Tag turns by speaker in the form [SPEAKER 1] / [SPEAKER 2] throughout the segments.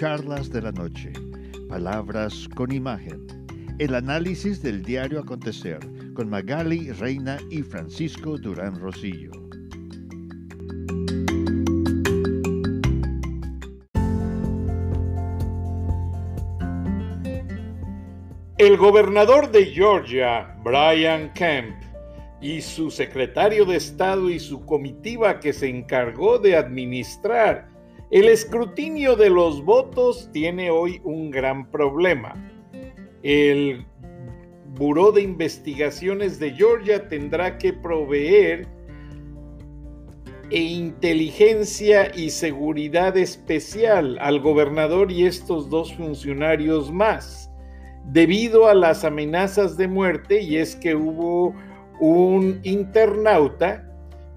[SPEAKER 1] Charlas de la Noche, Palabras con Imagen, el análisis del diario acontecer con Magali Reina y Francisco Durán Rosillo.
[SPEAKER 2] El gobernador de Georgia, Brian Kemp, y su secretario de Estado y su comitiva que se encargó de administrar el escrutinio de los votos tiene hoy un gran problema. El Buró de Investigaciones de Georgia tendrá que proveer e inteligencia y seguridad especial al gobernador y estos dos funcionarios más debido a las amenazas de muerte y es que hubo un internauta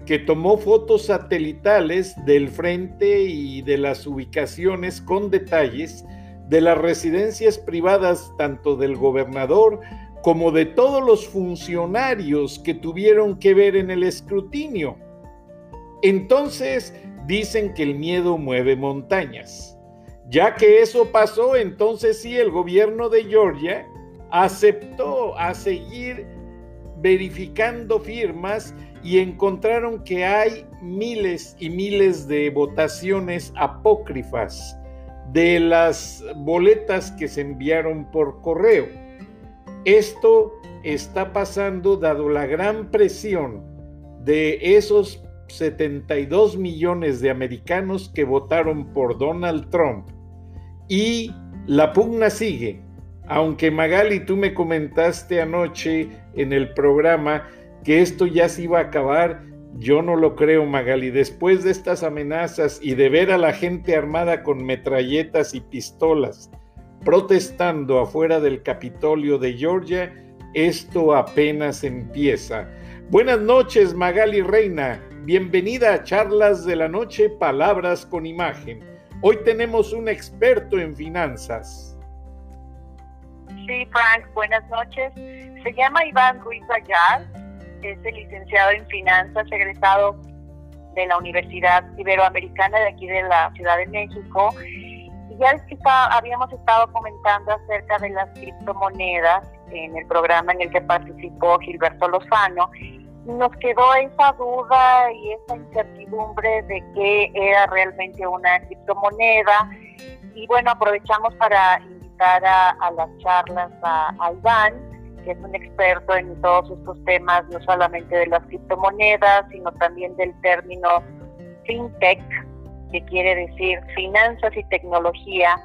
[SPEAKER 2] que tomó fotos satelitales del frente y de las ubicaciones con detalles de las residencias privadas tanto del gobernador como de todos los funcionarios que tuvieron que ver en el escrutinio. Entonces dicen que el miedo mueve montañas. Ya que eso pasó, entonces sí, el gobierno de Georgia aceptó a seguir verificando firmas y encontraron que hay miles y miles de votaciones apócrifas de las boletas que se enviaron por correo. Esto está pasando dado la gran presión de esos 72 millones de americanos que votaron por Donald Trump y la pugna sigue. Aunque Magali, tú me comentaste anoche en el programa que esto ya se iba a acabar, yo no lo creo, Magali. Después de estas amenazas y de ver a la gente armada con metralletas y pistolas protestando afuera del Capitolio de Georgia, esto apenas empieza. Buenas noches, Magali Reina. Bienvenida a Charlas de la Noche, Palabras con Imagen. Hoy tenemos un experto en finanzas.
[SPEAKER 3] Sí, Frank, buenas noches. Se llama Iván Ruiz Ayar, es el licenciado en finanzas, egresado de la Universidad Iberoamericana de aquí de la Ciudad de México. Y ya habíamos estado comentando acerca de las criptomonedas en el programa en el que participó Gilberto Lozano nos quedó esa duda y esa incertidumbre de qué era realmente una criptomoneda. Y bueno, aprovechamos para invitar a, las charlas a, Iván, que es un experto en todos estos temas, no solamente de las criptomonedas, sino también del término fintech, que quiere decir finanzas y tecnología.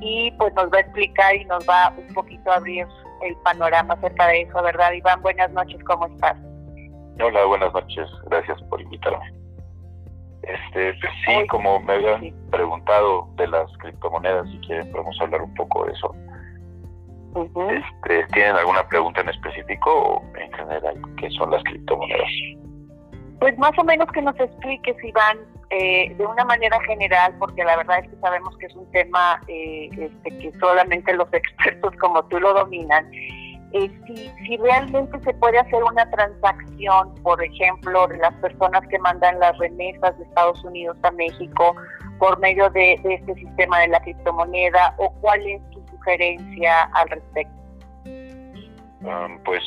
[SPEAKER 3] Y pues nos va a explicar y nos va un poquito a abrir el panorama acerca de eso, ¿verdad, Iván? Buenas noches, ¿cómo estás?
[SPEAKER 4] Hola, buenas noches. Gracias por invitarme. Este, pues sí, como me habían preguntado de las criptomonedas, si quieren podemos hablar un poco de eso. Este, ¿Tienen alguna pregunta en específico o en general qué son las criptomonedas?
[SPEAKER 3] Pues más o menos que nos expliques, Iván, eh, de una manera general, porque la verdad es que sabemos que es un tema eh, este, que solamente los expertos como tú lo dominan. Eh, si, realmente se puede hacer una transacción, por ejemplo, de las personas que mandan las remesas de Estados Unidos a México por medio de, este sistema de la criptomoneda, o cuál es sugerencia al respecto.
[SPEAKER 4] pues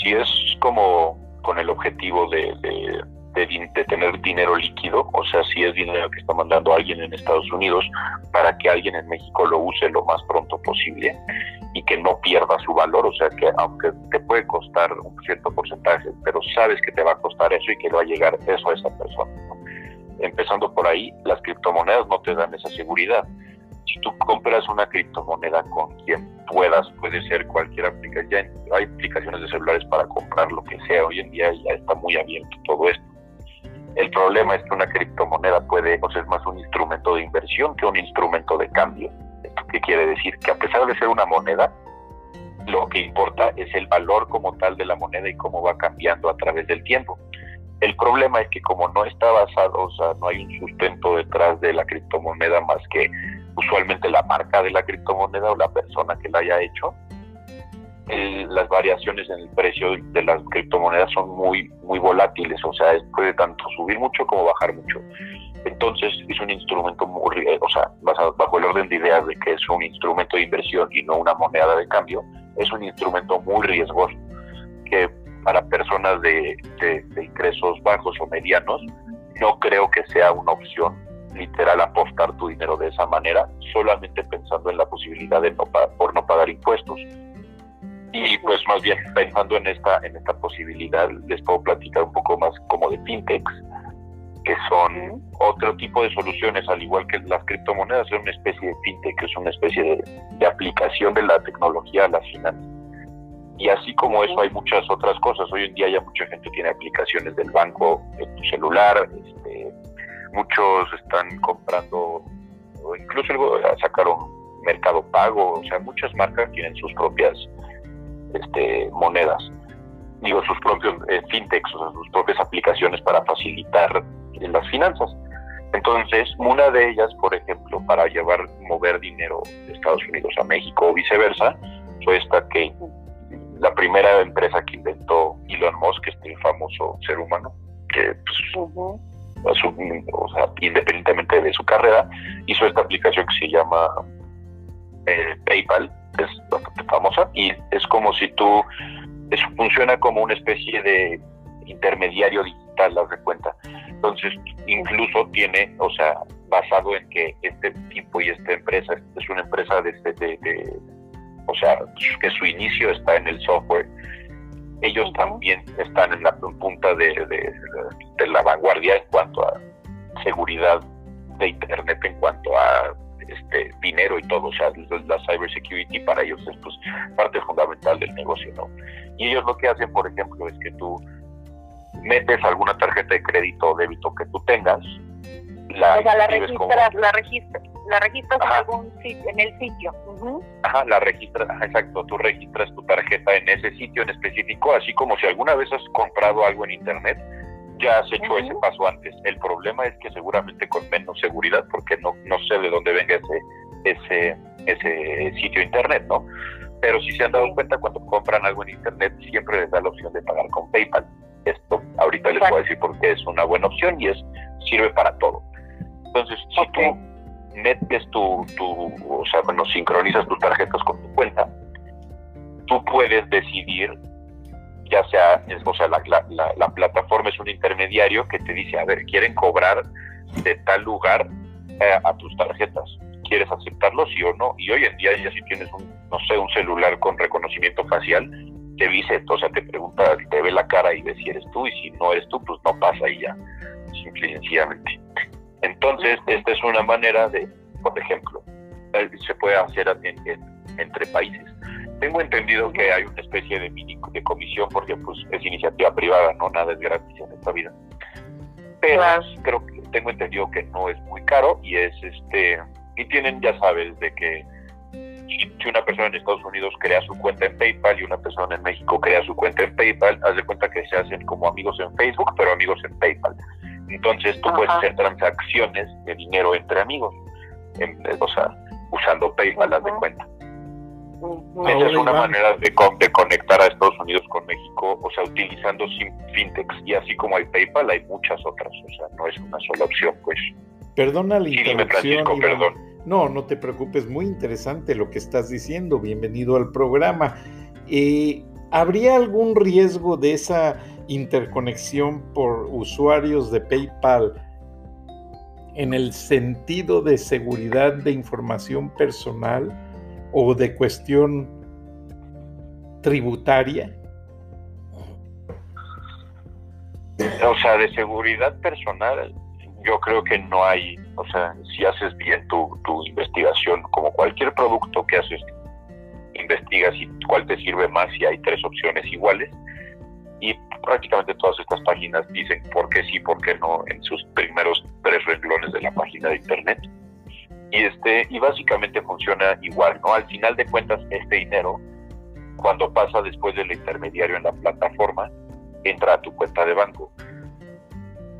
[SPEAKER 4] si es como con el objetivo de, tener dinero líquido, o sea, si es dinero que está mandando alguien en Estados Unidos para que alguien en México lo use lo más pronto posible y que no pierda su valor, o sea, que aunque te puede costar un cierto porcentaje, pero sabes que te va a costar eso y que le va a llegar eso a esa persona. Empezando por ahí, las criptomonedas no te dan esa seguridad. Si tú compras una criptomoneda con quien puedas, puede ser cualquier aplicación, hay aplicaciones de celulares para comprar lo que sea, hoy en día ya está muy abierto todo esto el problema es que una criptomoneda puede, o sea, es más un instrumento de inversión que un instrumento de cambio. ¿Qué quiere decir? Que a pesar de ser una moneda, lo que importa es el valor como tal de la moneda y cómo va cambiando a través del tiempo. El problema es que como no está basado, o sea, no hay un sustento detrás de la criptomoneda más que usualmente la marca de la criptomoneda o la persona que la haya hecho, las variaciones en el precio de las criptomonedas son muy, muy volátiles, o sea, puede tanto subir mucho como bajar mucho. Entonces es un instrumento muy, o sea, bajo el orden de ideas de que es un instrumento de inversión y no una moneda de cambio, es un instrumento muy riesgoso que para personas de, de ingresos bajos o medianos no creo que sea una opción literal apostar tu dinero de esa manera, solamente pensando en la posibilidad de no por no pagar impuestos. Y pues más bien pensando en esta en esta posibilidad les puedo platicar un poco más como de fintechs, que son otro tipo de soluciones, al igual que las criptomonedas, es una especie de fintech, es una especie de, de aplicación de la tecnología a las finanzas. Y así como eso hay muchas otras cosas. Hoy en día ya mucha gente tiene aplicaciones del banco en tu celular, este, muchos están comprando, o incluso sacaron Mercado Pago, o sea, muchas marcas tienen sus propias este, monedas, digo, sus propios eh, fintechs, o sea, sus propias aplicaciones para facilitar las finanzas. Entonces, una de ellas, por ejemplo, para llevar, mover dinero de Estados Unidos a México o viceversa, fue esta que la primera empresa que inventó Elon Musk, este famoso ser humano, que pues, independientemente de su carrera, hizo esta aplicación que se llama eh, PayPal, es bastante famosa, y es como si tú, eso funciona como una especie de intermediario digital, las de cuenta. Entonces, incluso tiene, o sea, basado en que este tipo y esta empresa es una empresa de, de o sea, que su inicio está en el software ellos también están en la punta de, la vanguardia en cuanto a seguridad de Internet, en cuanto a este dinero y todo, o sea, la cybersecurity para ellos es pues, parte fundamental del negocio, ¿no? Y ellos lo que hacen, por ejemplo, es que tú metes alguna tarjeta de crédito o débito que tú tengas,
[SPEAKER 3] la, o sea, la registras, la registras, la registras en algún sitio, en el sitio.
[SPEAKER 4] Ajá, la registras, exacto, tú registras tu tarjeta en ese sitio en específico, así como si alguna vez has comprado algo en internet, ya has hecho ese paso antes. El problema es que seguramente con menos seguridad, porque no, no sé de dónde venga ese, ese, ese sitio internet, ¿no? Pero si se han dado cuenta, cuando compran algo en internet, siempre les da la opción de pagar con PayPal. Esto ahorita les voy a decir por qué es una buena opción y es sirve para todo. Entonces, si tú metes tu, tu, o sea, bueno, sincronizas tus tarjetas con tu cuenta, tú puedes decidir, ya sea, o sea, la, la, la, plataforma es un intermediario que te dice, a ver, quieren cobrar de tal lugar eh, a tus tarjetas. ¿Quieres aceptarlo, sí o no? Y hoy en día ya si tienes un, no sé, un celular con reconocimiento facial, te dice, o sea, te pregunta, te ve la cara y ve si eres tú, y si no eres tú, pues no pasa y ya, simple y sencillamente. Entonces, esta es una manera de, por ejemplo, eh, se puede hacer entre países. Tengo entendido que hay una especie de mini de comisión porque pues es iniciativa privada, no nada es gratis en esta vida. Pero creo que tengo entendido que no es muy caro y es este y tienen ya sabes de que si una persona en Estados Unidos crea su cuenta en PayPal y una persona en México crea su cuenta en PayPal, haz de cuenta que se hacen como amigos en Facebook, pero amigos en PayPal. Entonces tú puedes hacer transacciones de dinero entre amigos, o sea, usando PayPal, las de cuenta. Esa es una manera de, de, conectar a Estados Unidos con México, o sea, utilizando fintechs. Y así como hay PayPal, hay muchas otras, o sea, no es una sola opción, pues.
[SPEAKER 2] Perdona la interrupción. perdón. No, no te preocupes, muy interesante lo que estás diciendo. Bienvenido al programa. Eh, ¿Habría algún riesgo de esa interconexión por usuarios de PayPal en el sentido de seguridad de información personal o de cuestión tributaria?
[SPEAKER 4] O sea, de seguridad personal, yo creo que no hay, o sea, si haces bien tu, tu investigación, como cualquier producto que haces, investigas y cuál te sirve más si hay tres opciones iguales, y prácticamente todas estas páginas dicen por qué sí, por qué no en sus primeros tres renglones de la página de internet. Y este y básicamente funciona igual, ¿no? Al final de cuentas este dinero cuando pasa después del intermediario en la plataforma entra a tu cuenta de banco.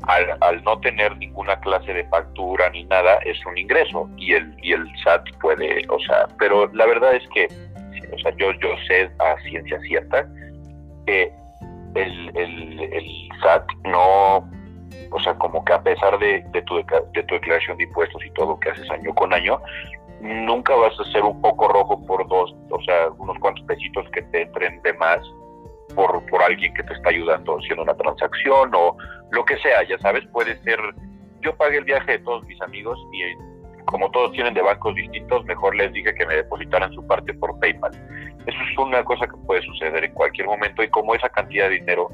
[SPEAKER 4] Al, al, no tener ninguna clase de factura ni nada, es un ingreso y el, y el SAT puede, o sea, pero la verdad es que o sea, yo, yo sé a ciencia cierta que el, el, el SAT no, o sea, como que a pesar de, de, tu, de tu declaración de impuestos y todo que haces año con año, nunca vas a ser un poco rojo por dos, o sea, unos cuantos pesitos que te entren de más por, por alguien que te está ayudando haciendo una transacción o lo que sea, ya sabes, puede ser, yo pagué el viaje de todos mis amigos y como todos tienen de bancos distintos, mejor les dije que me depositaran su parte por PayPal. Eso es una cosa que puede suceder en cualquier momento y como esa cantidad de dinero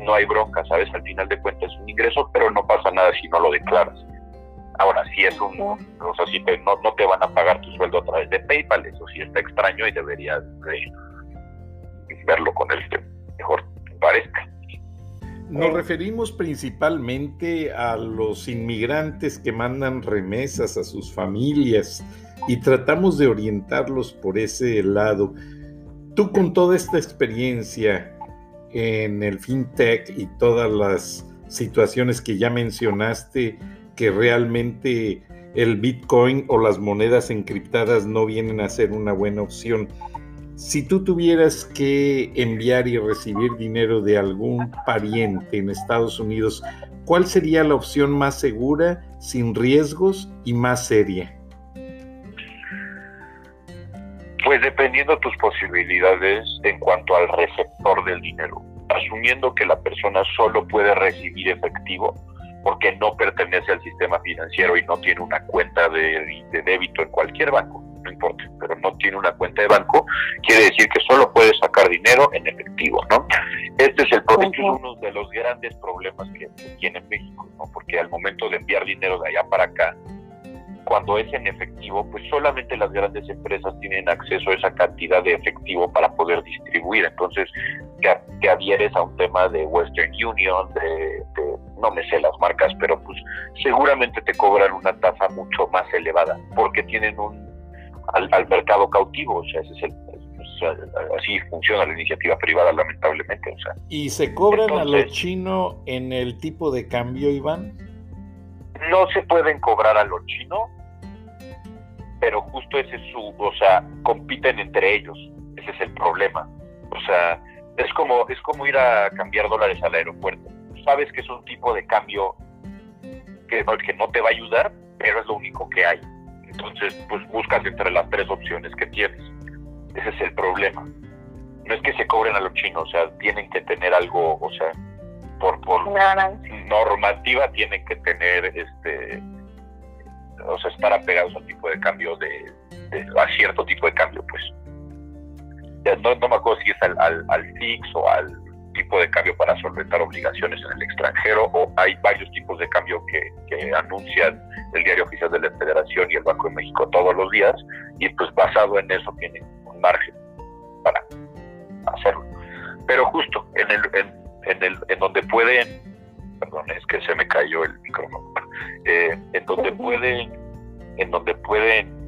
[SPEAKER 4] no hay bronca, ¿sabes? Al final de cuentas es un ingreso, pero no pasa nada si no lo declaras. Ahora, si es un, o sea, si no, no te van a pagar tu sueldo a través de PayPal, eso sí está extraño y deberías verlo con el que mejor parezca.
[SPEAKER 2] Nos referimos principalmente a los inmigrantes que mandan remesas a sus familias y tratamos de orientarlos por ese lado. Tú con toda esta experiencia en el fintech y todas las situaciones que ya mencionaste, que realmente el Bitcoin o las monedas encriptadas no vienen a ser una buena opción. Si tú tuvieras que enviar y recibir dinero de algún pariente en Estados Unidos, ¿cuál sería la opción más segura, sin riesgos y más seria?
[SPEAKER 4] Pues dependiendo de tus posibilidades en cuanto al receptor del dinero. Asumiendo que la persona solo puede recibir efectivo, porque no pertenece al sistema financiero y no tiene una cuenta de, débito en cualquier banco, no importa, tiene una cuenta de banco, quiere decir que solo puede sacar dinero en efectivo, ¿no? Este es, el, este es uno de los grandes problemas que tiene México, ¿no? Porque al momento de enviar dinero de allá para acá, cuando es en efectivo, pues solamente las grandes empresas tienen acceso a esa cantidad de efectivo para poder distribuir. Entonces, que, adhieres a un tema de Western Union, de, no me sé las marcas, pero pues seguramente te cobran una tasa mucho más elevada, porque tienen un al, mercado cautivo, o sea, ese es el, así funciona la iniciativa privada, lamentablemente. O sea.
[SPEAKER 2] ¿Y se cobran a lo chino en el tipo de cambio, Iván?
[SPEAKER 4] no se pueden cobrar a lo chino, pero justo ese es su, o sea, compiten entre ellos, ese es el problema. O sea, es como, es como ir a cambiar dólares al aeropuerto. Sabes que es un tipo de cambio que, que no te va a ayudar, pero es lo único que hay. Entonces, pues buscas entre las tres opciones que tienes. Ese es el problema. No es que se cobren a lo chino, o sea, tienen que tener algo, o sea, por, por normativa tienen que tener este o sea estar apegados al tipo de cambio de, a cierto tipo de cambio pues no, no me acuerdo si es al, al, fix o al tipo de cambio para solventar obligaciones en el extranjero o hay varios tipos de cambio que, que anuncian el diario oficial de la Federación y el Banco de México todos los días y pues basado en eso tienen un margen para hacerlo. Pero justo en el en, en, el, en donde pueden, perdón, es que se me cayó el micrófono, eh, en donde pueden, en donde pueden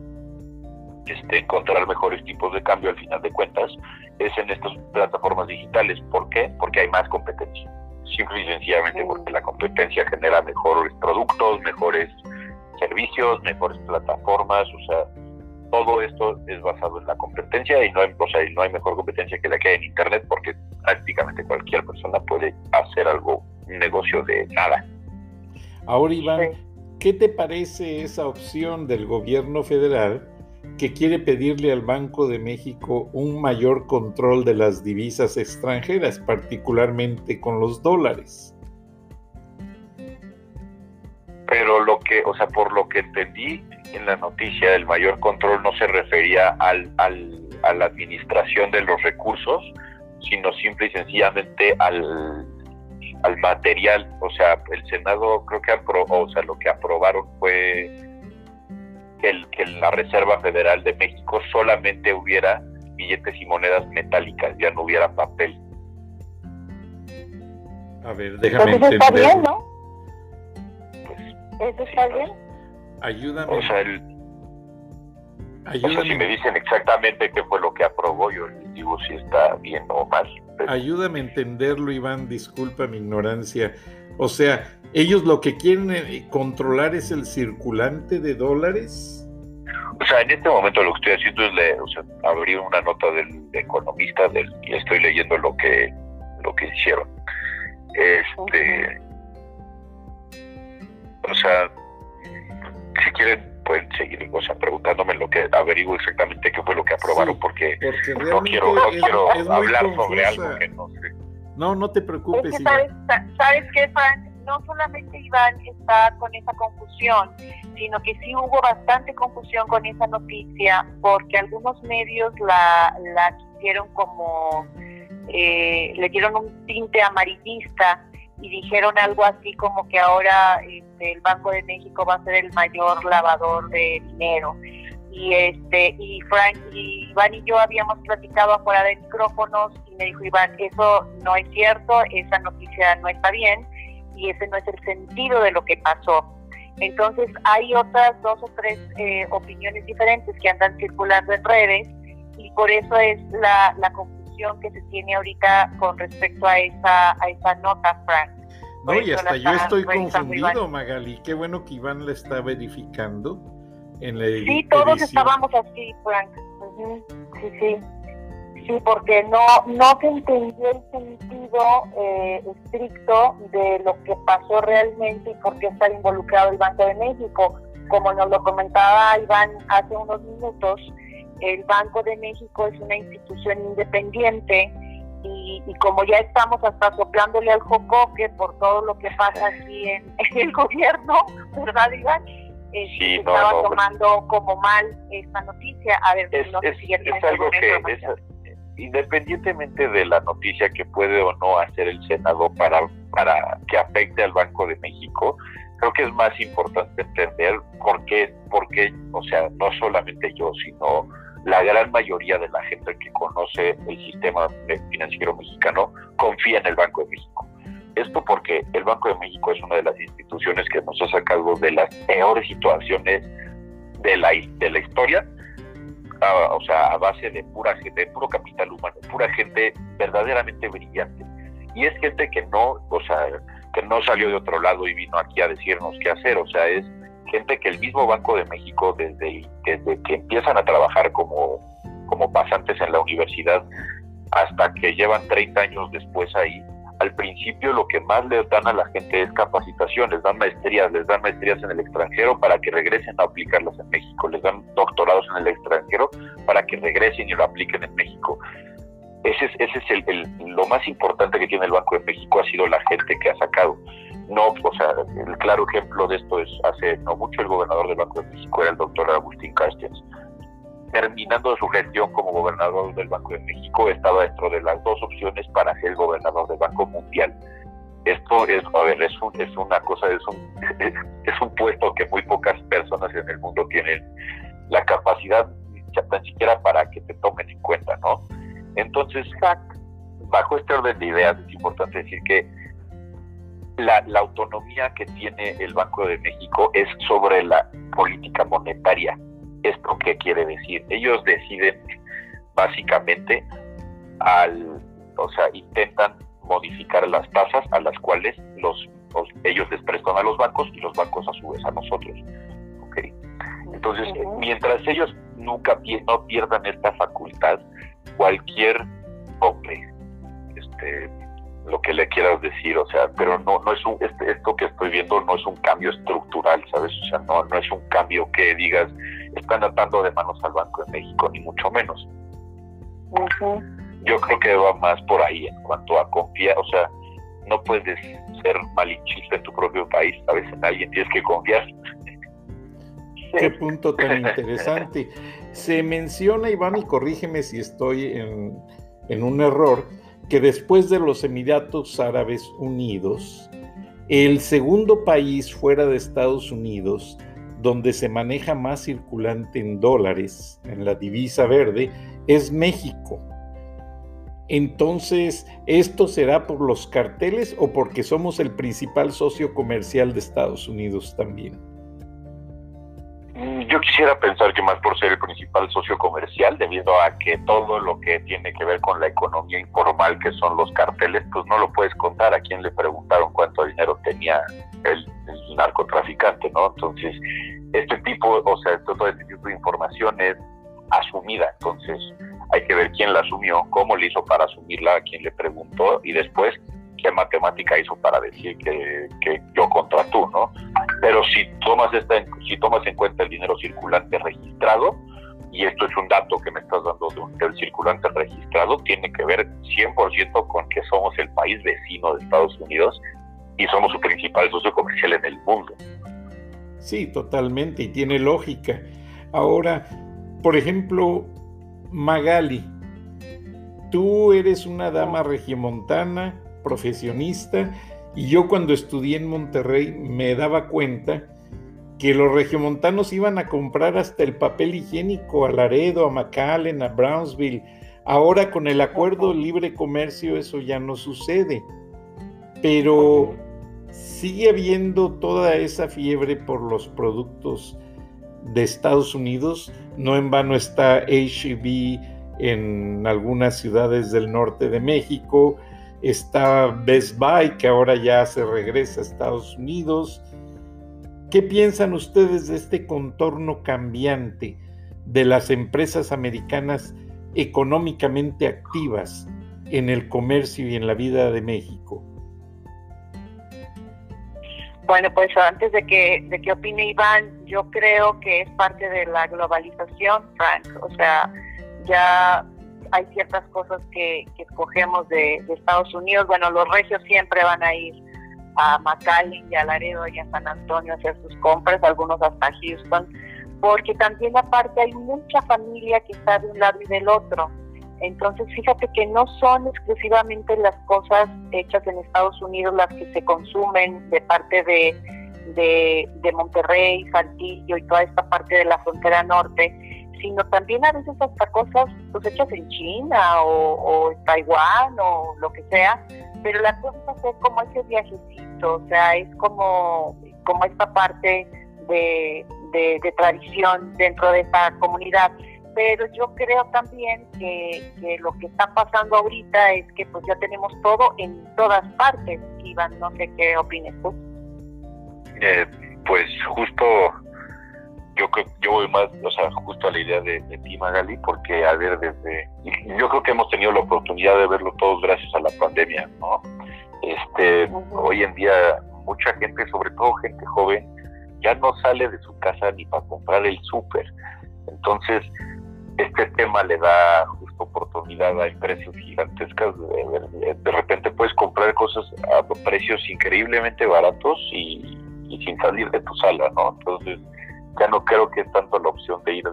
[SPEAKER 4] este, encontrar mejores tipos de cambio al final de cuentas, es en estas plataformas digitales. ¿Por qué? Porque hay más competencia. Simple y sencillamente porque la competencia genera mejores productos, mejores servicios, mejores plataformas, o sea, todo esto es basado en la competencia y no hay, o sea, no hay mejor competencia que la que hay en Internet porque prácticamente cualquier persona puede hacer algo, un negocio de nada.
[SPEAKER 2] Ahora, Iván, ¿qué te parece esa opción del gobierno federal que quiere pedirle al Banco de México un mayor control de las divisas extranjeras, particularmente con los dólares?
[SPEAKER 4] Pero lo que, o sea, por lo que entendí, en la noticia el mayor control no se refería al, al, a la administración de los recursos, sino simple y sencillamente al, al material. O sea, el Senado creo que aprobó, o sea, lo que aprobaron fue que, el, que en la Reserva Federal de México solamente hubiera billetes y monedas metálicas, ya no hubiera papel.
[SPEAKER 2] A ver, déjame entender. Está bien, ¿no?
[SPEAKER 3] Pues, ¿Eso está bien?
[SPEAKER 2] Ayúdame.
[SPEAKER 4] O sea, si me dicen exactamente qué fue lo que aprobó, yo les digo si está bien o mal.
[SPEAKER 2] Ayúdame a entenderlo, Iván, disculpa mi ignorancia. O sea, ellos lo que quieren eh, controlar es el circulante de dólares.
[SPEAKER 4] O sea, en este momento lo que estoy haciendo es leer, o sea, abrir una nota del economista del, y estoy leyendo lo que lo que hicieron. Este, o sea, si quieren pueden seguir, o sea, preguntándome lo que averiguo exactamente qué fue lo que aprobaron, porque, no quiero, no quiero hablar sobre algo que no sé.
[SPEAKER 2] No, no te preocupes.
[SPEAKER 3] sabes, sabes qué, Frank, no solamente Iván está con esa confusión, sino que sí hubo bastante confusión con esa noticia, porque algunos medios la, la quisieron como, eh, le dieron un tinte amarillista y dijeron algo así como que ahora este, el Banco de México va a ser el mayor lavador de dinero. Y este y Frank y Iván y yo habíamos platicado afuera de micrófonos y me dijo Iván, eso no es cierto, esa noticia no está bien y ese no es el sentido de lo que pasó. Entonces hay otras dos o tres eh, opiniones diferentes que andan circulando en redes y por eso es la, la confusión que se tiene ahorita con respecto a esa, a esa nota, Frank.
[SPEAKER 2] No, y hasta yo estoy confundido, Magali. Qué bueno que Iván la está verificando en la
[SPEAKER 3] Sí, todos estábamos así, Frank. Sí, sí. Sí, porque no, no se entendió el sentido eh, estricto de lo que pasó realmente y por qué está involucrado el Banco de México. Como nos lo comentaba Iván hace unos minutos, el Banco de México es una institución independiente y, como ya estamos hasta soplándole al jocoque por todo lo que pasa aquí en, el gobierno, ¿verdad, Iván? Eh, sí, estaba tomando como mal esta noticia. A ver,
[SPEAKER 4] es,
[SPEAKER 3] no
[SPEAKER 4] es, es algo que independientemente de la noticia que puede o no hacer el Senado para, para que afecte al Banco de México, creo que es más importante entender por qué, o sea, no solamente yo, sino la gran mayoría de la gente que conoce el sistema financiero mexicano confía en el Banco de México. Esto porque el Banco de México es una de las instituciones que nos ha sacado de las peores situaciones de la, de la historia o sea, a base de pura gente, de puro capital humano, pura gente verdaderamente brillante. Y es gente que no, o sea, que no salió de otro lado y vino aquí a decirnos qué hacer, o sea, es gente que el mismo Banco de México, desde, desde que empiezan a trabajar como, como pasantes en la universidad, hasta que llevan 30 años después ahí, al principio lo que más les dan a la gente es capacitación, les dan maestrías, les dan maestrías en el extranjero para que regresen a aplicarlas en México, les dan doctorados en el extranjero para que regresen y lo apliquen en México. Ese es, ese es el, lo más importante que tiene el Banco de México, ha sido la gente que ha sacado. No, o sea, el claro ejemplo de esto es hace no mucho el gobernador del Banco de México era el doctor Agustín Carstens terminando su gestión como gobernador del Banco de México, estaba dentro de las dos opciones para ser gobernador del Banco Mundial. Esto es, a ver, es, es una cosa, es un, es, un puesto que muy pocas personas en el mundo tienen la capacidad, tan siquiera para que te tomen en cuenta, ¿no? Entonces, bajo este orden de ideas, es importante decir que la, la, autonomía que tiene el Banco de México es sobre la política monetaria. ¿Esto qué quiere decir? Ellos deciden básicamente al, o sea, intentan modificar las tasas a las cuales los, ellos les prestan a los bancos y los bancos a su vez a nosotros. ¿okay? Entonces, mientras ellos nunca no pierdan esta facultad, cualquier hombre, este, lo que le quieras decir, o sea, pero no, no es un, este, esto que estoy viendo no es un cambio estructural, ¿sabes? O sea, no, no es un cambio que digas, están atando de manos al Banco de México, ni mucho menos. Yo creo que va más por ahí en cuanto a confiar, o sea, no puedes ser malinchista en tu propio país, ¿sabes? En alguien tienes que confiar.
[SPEAKER 2] Qué punto tan interesante. Se menciona, Iván, y corrígeme si estoy en, en un error, que después de los Emiratos Árabes Unidos, el segundo país fuera de Estados Unidos donde se maneja más circulante en dólares, en la divisa verde, es México. Entonces, ¿esto será por los carteles o porque somos el principal socio comercial de Estados Unidos también?
[SPEAKER 4] Yo quisiera pensar que más por ser el principal socio comercial, debido a que todo lo que tiene que ver con la economía informal, que son los carteles, pues no lo puedes contar. A quién le preguntaron cuánto dinero tenía el, narcotraficante, ¿no? Entonces, este tipo, o sea, todo este tipo de información es asumida, entonces hay que ver quién la asumió, cómo le hizo para asumirla, a quién le preguntó y después matemática hizo para decir que, que yo contra tú, ¿no? Pero si tomas, esta, si tomas en cuenta el dinero circulante registrado, y esto es un dato que me estás dando de un, del circulante registrado, tiene que ver 100% con que somos el país vecino de Estados Unidos y somos su principal socio comercial en el mundo.
[SPEAKER 2] Sí, totalmente, y tiene lógica. Ahora, por ejemplo, Magali, tú eres una dama regiomontana, profesionista, y yo cuando estudié en Monterrey me daba cuenta que los regiomontanos iban a comprar hasta el papel higiénico a Laredo, a McAllen, a Brownsville. Ahora con el acuerdo libre comercio eso ya no sucede. Pero sigue habiendo toda esa fiebre por los productos de Estados Unidos. No en vano está HEB en algunas ciudades del norte de México. Está Best Buy, que ahora ya se regresa a Estados Unidos. ¿Qué piensan ustedes de este contorno cambiante de las empresas americanas económicamente activas en el comercio y en la vida de México?
[SPEAKER 3] Bueno, pues antes de que, de que opine Iván, yo creo que es parte de la globalización, Frank. O sea, ya hay ciertas cosas que, que escogemos de, de Estados Unidos. Bueno, los regios siempre van a ir a McAllen y a Laredo y a San Antonio a hacer sus compras, algunos hasta Houston, porque también aparte hay mucha familia que está de un lado y del otro. Entonces, fíjate que no son exclusivamente las cosas hechas en Estados Unidos las que se consumen de parte de, de, Monterrey, Saltillo y toda esta parte de la frontera norte, sino también a veces hasta cosas pues, hechas en China o, en Taiwán o lo que sea, pero la cosa es como ese viajecito, o sea, es como, como esta parte de, de, tradición dentro de esta comunidad. Pero yo creo también que, que, lo que está pasando ahorita es que pues ya tenemos todo en todas partes. Iván, no sé qué opines tú.
[SPEAKER 4] Eh, pues justo yo creo yo voy más, o sea, justo a la idea de, de ti, Magali, porque a ver, desde, yo creo que hemos tenido la oportunidad de verlo todos gracias a la pandemia, ¿no? Este, hoy en día mucha gente, sobre todo gente joven, ya no sale de su casa ni para comprar el súper. Entonces, este tema le da justo oportunidad a precios gigantescas. De, de, repente puedes comprar cosas a precios increíblemente baratos y, y sin salir de tu sala, ¿no? Entonces, ya no creo que es tanto la opción de ir,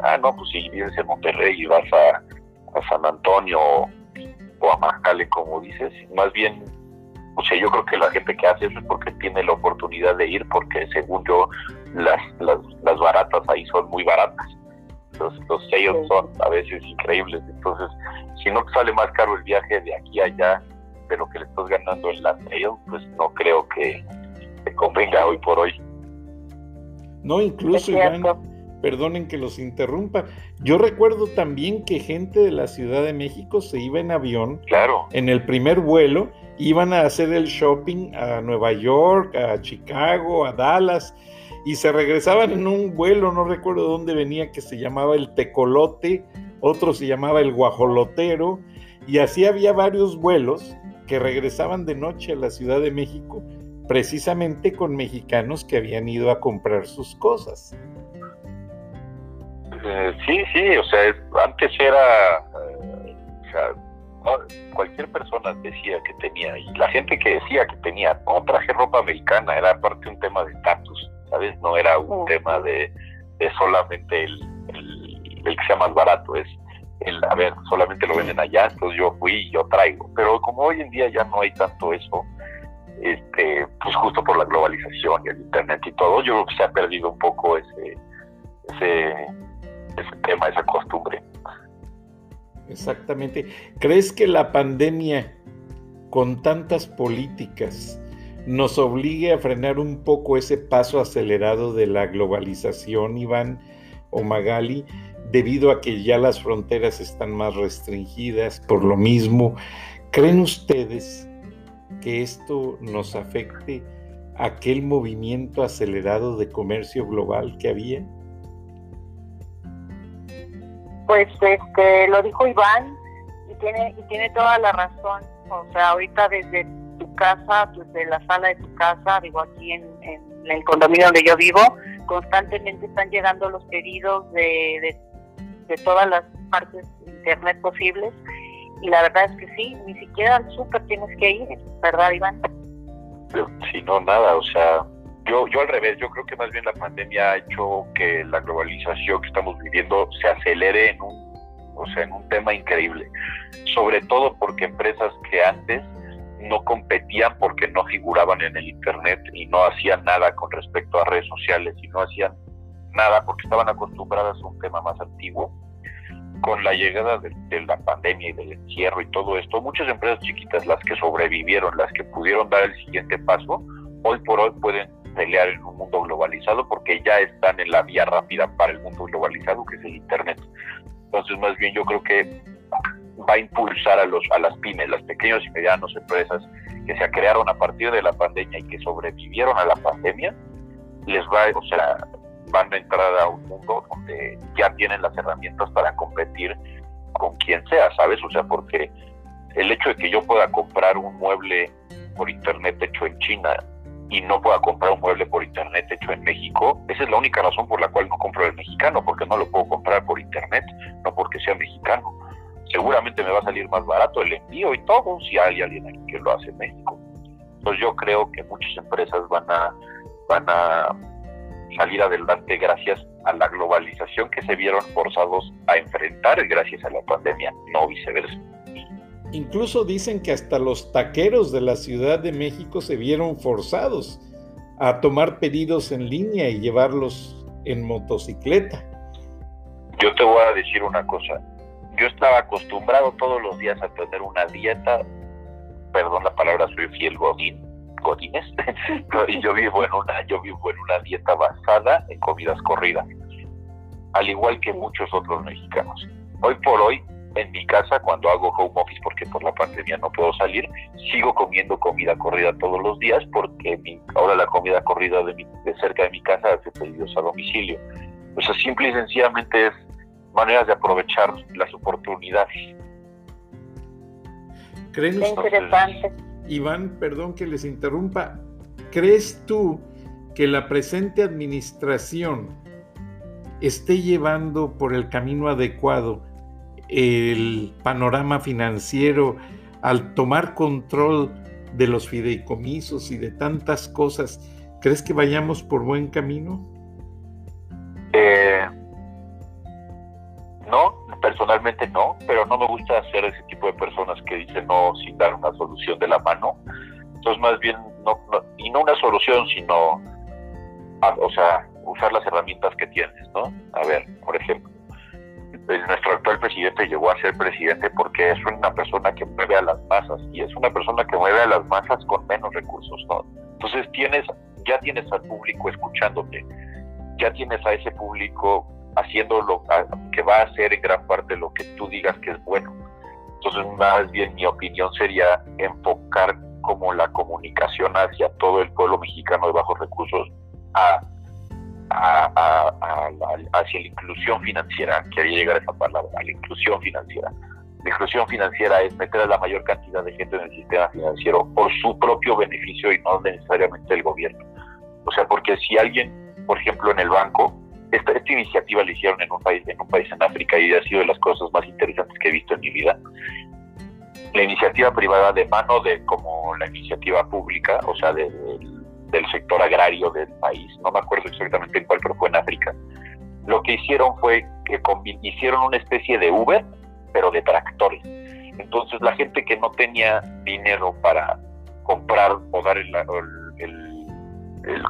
[SPEAKER 4] ah, no, pues si vives en Monterrey y vas a, San Antonio o, a Macale, como dices, más bien, o sea, yo creo que la gente que hace eso es porque tiene la oportunidad de ir, porque según yo, las, las, las baratas ahí son muy baratas. Los, los sellos son a veces increíbles, entonces, si no te sale más caro el viaje de aquí a allá de lo que le estás ganando en la sale, pues no creo que te convenga hoy por hoy.
[SPEAKER 2] No, incluso, Iván, perdonen que los interrumpa. Yo recuerdo también que gente de la Ciudad de México se iba en avión.
[SPEAKER 4] Claro.
[SPEAKER 2] En el primer vuelo iban a hacer el shopping a Nueva York, a Chicago, a Dallas y se regresaban en un vuelo, no recuerdo dónde venía, que se llamaba el Tecolote, otro se llamaba el Guajolotero, y así había varios vuelos que regresaban de noche a la Ciudad de México precisamente con mexicanos que habían ido a comprar sus cosas.
[SPEAKER 4] Eh, sí, sí, o sea, antes era, eh, o sea, cualquier persona decía que tenía, y la gente que decía que tenía, no traje ropa americana, era aparte un tema de estatus, ¿sabes? No era un tema de, solamente el, el, el, que sea más barato, es el, a ver, solamente lo venden allá, entonces yo fui y yo traigo. Pero como hoy en día ya no hay tanto eso, este, pues justo por la globalización y el internet y todo, yo creo que se ha perdido un poco ese, ese, ese tema, esa costumbre.
[SPEAKER 2] Exactamente. ¿Crees que la pandemia, con tantas políticas, nos obligue a frenar un poco ese paso acelerado de la globalización, Iván o Magali, debido a que ya las fronteras están más restringidas? Por lo mismo, ¿creen ustedes que esto nos afecte aquel movimiento acelerado de comercio global que había?
[SPEAKER 3] Pues este lo dijo Iván y tiene y tiene toda la razón. O sea, ahorita desde tu casa, desde la sala de tu casa, digo aquí en, el condominio donde yo vivo, constantemente están llegando los pedidos de, de, todas las partes de internet posibles y la verdad es que sí, ni siquiera al súper tienes que ir, ¿verdad, Iván?
[SPEAKER 4] Si no, nada, o sea, yo, yo al revés, yo creo que más bien la pandemia ha hecho que la globalización que estamos viviendo se acelere en un, o sea, en un tema increíble, sobre todo porque empresas que antes no competían porque no figuraban en el Internet y no hacían nada con respecto a redes sociales y no hacían nada porque estaban acostumbradas a un tema más antiguo. Con la llegada de, la pandemia y del encierro y todo esto, muchas empresas chiquitas, las que sobrevivieron, las que pudieron dar el siguiente paso, hoy por hoy pueden pelear en un mundo globalizado porque ya están en la vía rápida para el mundo globalizado que es el Internet. Entonces, más bien yo creo que va a impulsar a, los, a las pymes, las pequeñas y medianas empresas que se crearon a partir de la pandemia y que sobrevivieron a la pandemia, les va, o sea, van a entrar a un mundo donde ya tienen las herramientas para competir con quien sea, ¿sabes? O sea, porque el hecho de que yo pueda comprar un mueble por internet hecho en China y no pueda comprar un mueble por internet hecho en México, esa es la única razón por la cual no compro el mexicano, porque no lo puedo comprar por internet, no porque sea mexicano seguramente me va a salir más barato el envío y todo si hay alguien aquí que lo hace en México. Entonces yo creo que muchas empresas van a, van a salir adelante gracias a la globalización que se vieron forzados a enfrentar gracias a la pandemia, no viceversa.
[SPEAKER 2] Incluso dicen que hasta los taqueros de la Ciudad de México se vieron forzados a tomar pedidos en línea y llevarlos en motocicleta.
[SPEAKER 4] Yo te voy a decir una cosa, yo estaba acostumbrado todos los días a tener una dieta, perdón la palabra, soy fiel godín, godines, y yo vivo en una, yo vivo en una dieta basada en comidas corridas, al igual que muchos otros mexicanos. Hoy por hoy, en mi casa, cuando hago home office, porque por la pandemia no puedo salir, sigo comiendo comida corrida todos los días, porque ahora la comida corrida de, de cerca de mi casa hace pedidos a domicilio. O sea, simple y sencillamente es maneras de aprovechar las oportunidades.
[SPEAKER 2] ¿Creen interesante. Iván, perdón que les interrumpa, ¿crees tú que la presente administración esté llevando por el camino adecuado el panorama financiero al tomar control de los fideicomisos y de tantas cosas? ¿Crees que vayamos por buen camino?
[SPEAKER 4] Eh, no, pero no me gusta ser ese tipo de personas que dicen no sin dar una solución de la mano. Entonces, más bien, no, y no una solución, sino, o sea, usar las herramientas que tienes, ¿no? A ver, por ejemplo, nuestro actual presidente llegó a ser presidente porque es una persona que mueve a las masas y es una persona que mueve a las masas con menos recursos, ¿no? Entonces tienes, ya tienes al público escuchándote, ya tienes a ese público haciendo lo que va a hacer en gran parte lo que tú digas que es bueno. Entonces, más bien mi opinión sería enfocar como la comunicación hacia todo el pueblo mexicano de bajos recursos hacia la inclusión financiera, quería llegar a esa palabra, a la inclusión financiera. La inclusión financiera es meter a la mayor cantidad de gente en el sistema financiero por su propio beneficio y no necesariamente el gobierno. O sea, porque si alguien, por ejemplo, en el banco, esta, iniciativa la hicieron en un país en un país en África y ha sido de las cosas más interesantes que he visto en mi vida. La iniciativa privada de mano de como la iniciativa pública, o sea, del sector agrario del país, no me acuerdo exactamente en cuál, pero fue en África. Lo que hicieron fue que hicieron una especie de Uber, pero de tractores. Entonces la gente que no tenía dinero para comprar o dar el el,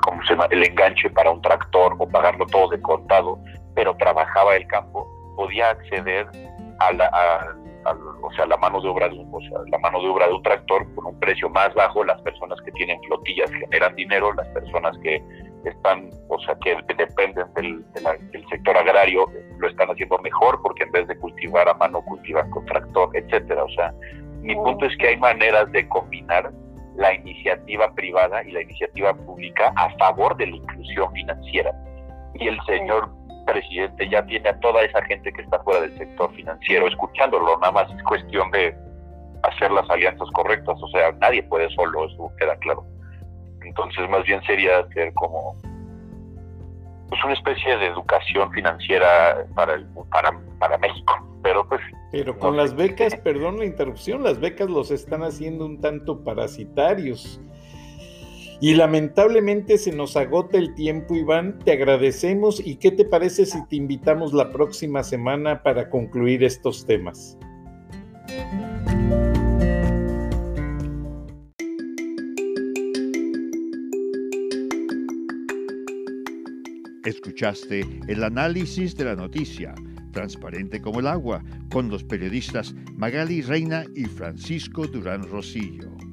[SPEAKER 4] ¿cómo se llama? el enganche para un tractor o pagarlo todo de contado, pero trabajaba el campo, podía acceder a la, o sea, la mano de obra de un, o sea, la mano de obra de un tractor con un precio más bajo, las personas que tienen flotillas generan dinero, las personas que están, o sea, que dependen del, del sector agrario lo están haciendo mejor porque en vez de cultivar a mano cultivan con tractor, etcétera. O sea, mi punto es que hay maneras de combinar la iniciativa privada y la iniciativa pública a favor de la inclusión financiera. Y el señor presidente ya tiene a toda esa gente que está fuera del sector financiero escuchándolo, nada más es cuestión de hacer las alianzas correctas, o sea, nadie puede solo, eso queda claro. Entonces, más bien sería hacer como pues una especie de educación financiera para el, para, para México, pero pues
[SPEAKER 2] pero con las becas, perdón la interrupción, las becas los están haciendo un tanto parasitarios. Y lamentablemente se nos agota el tiempo, Iván. Te agradecemos y qué te parece si te invitamos la próxima semana para concluir estos temas.
[SPEAKER 1] Escuchaste el análisis de la noticia, transparente como el agua, con los periodistas Magali Reina y Francisco Durán Rosillo.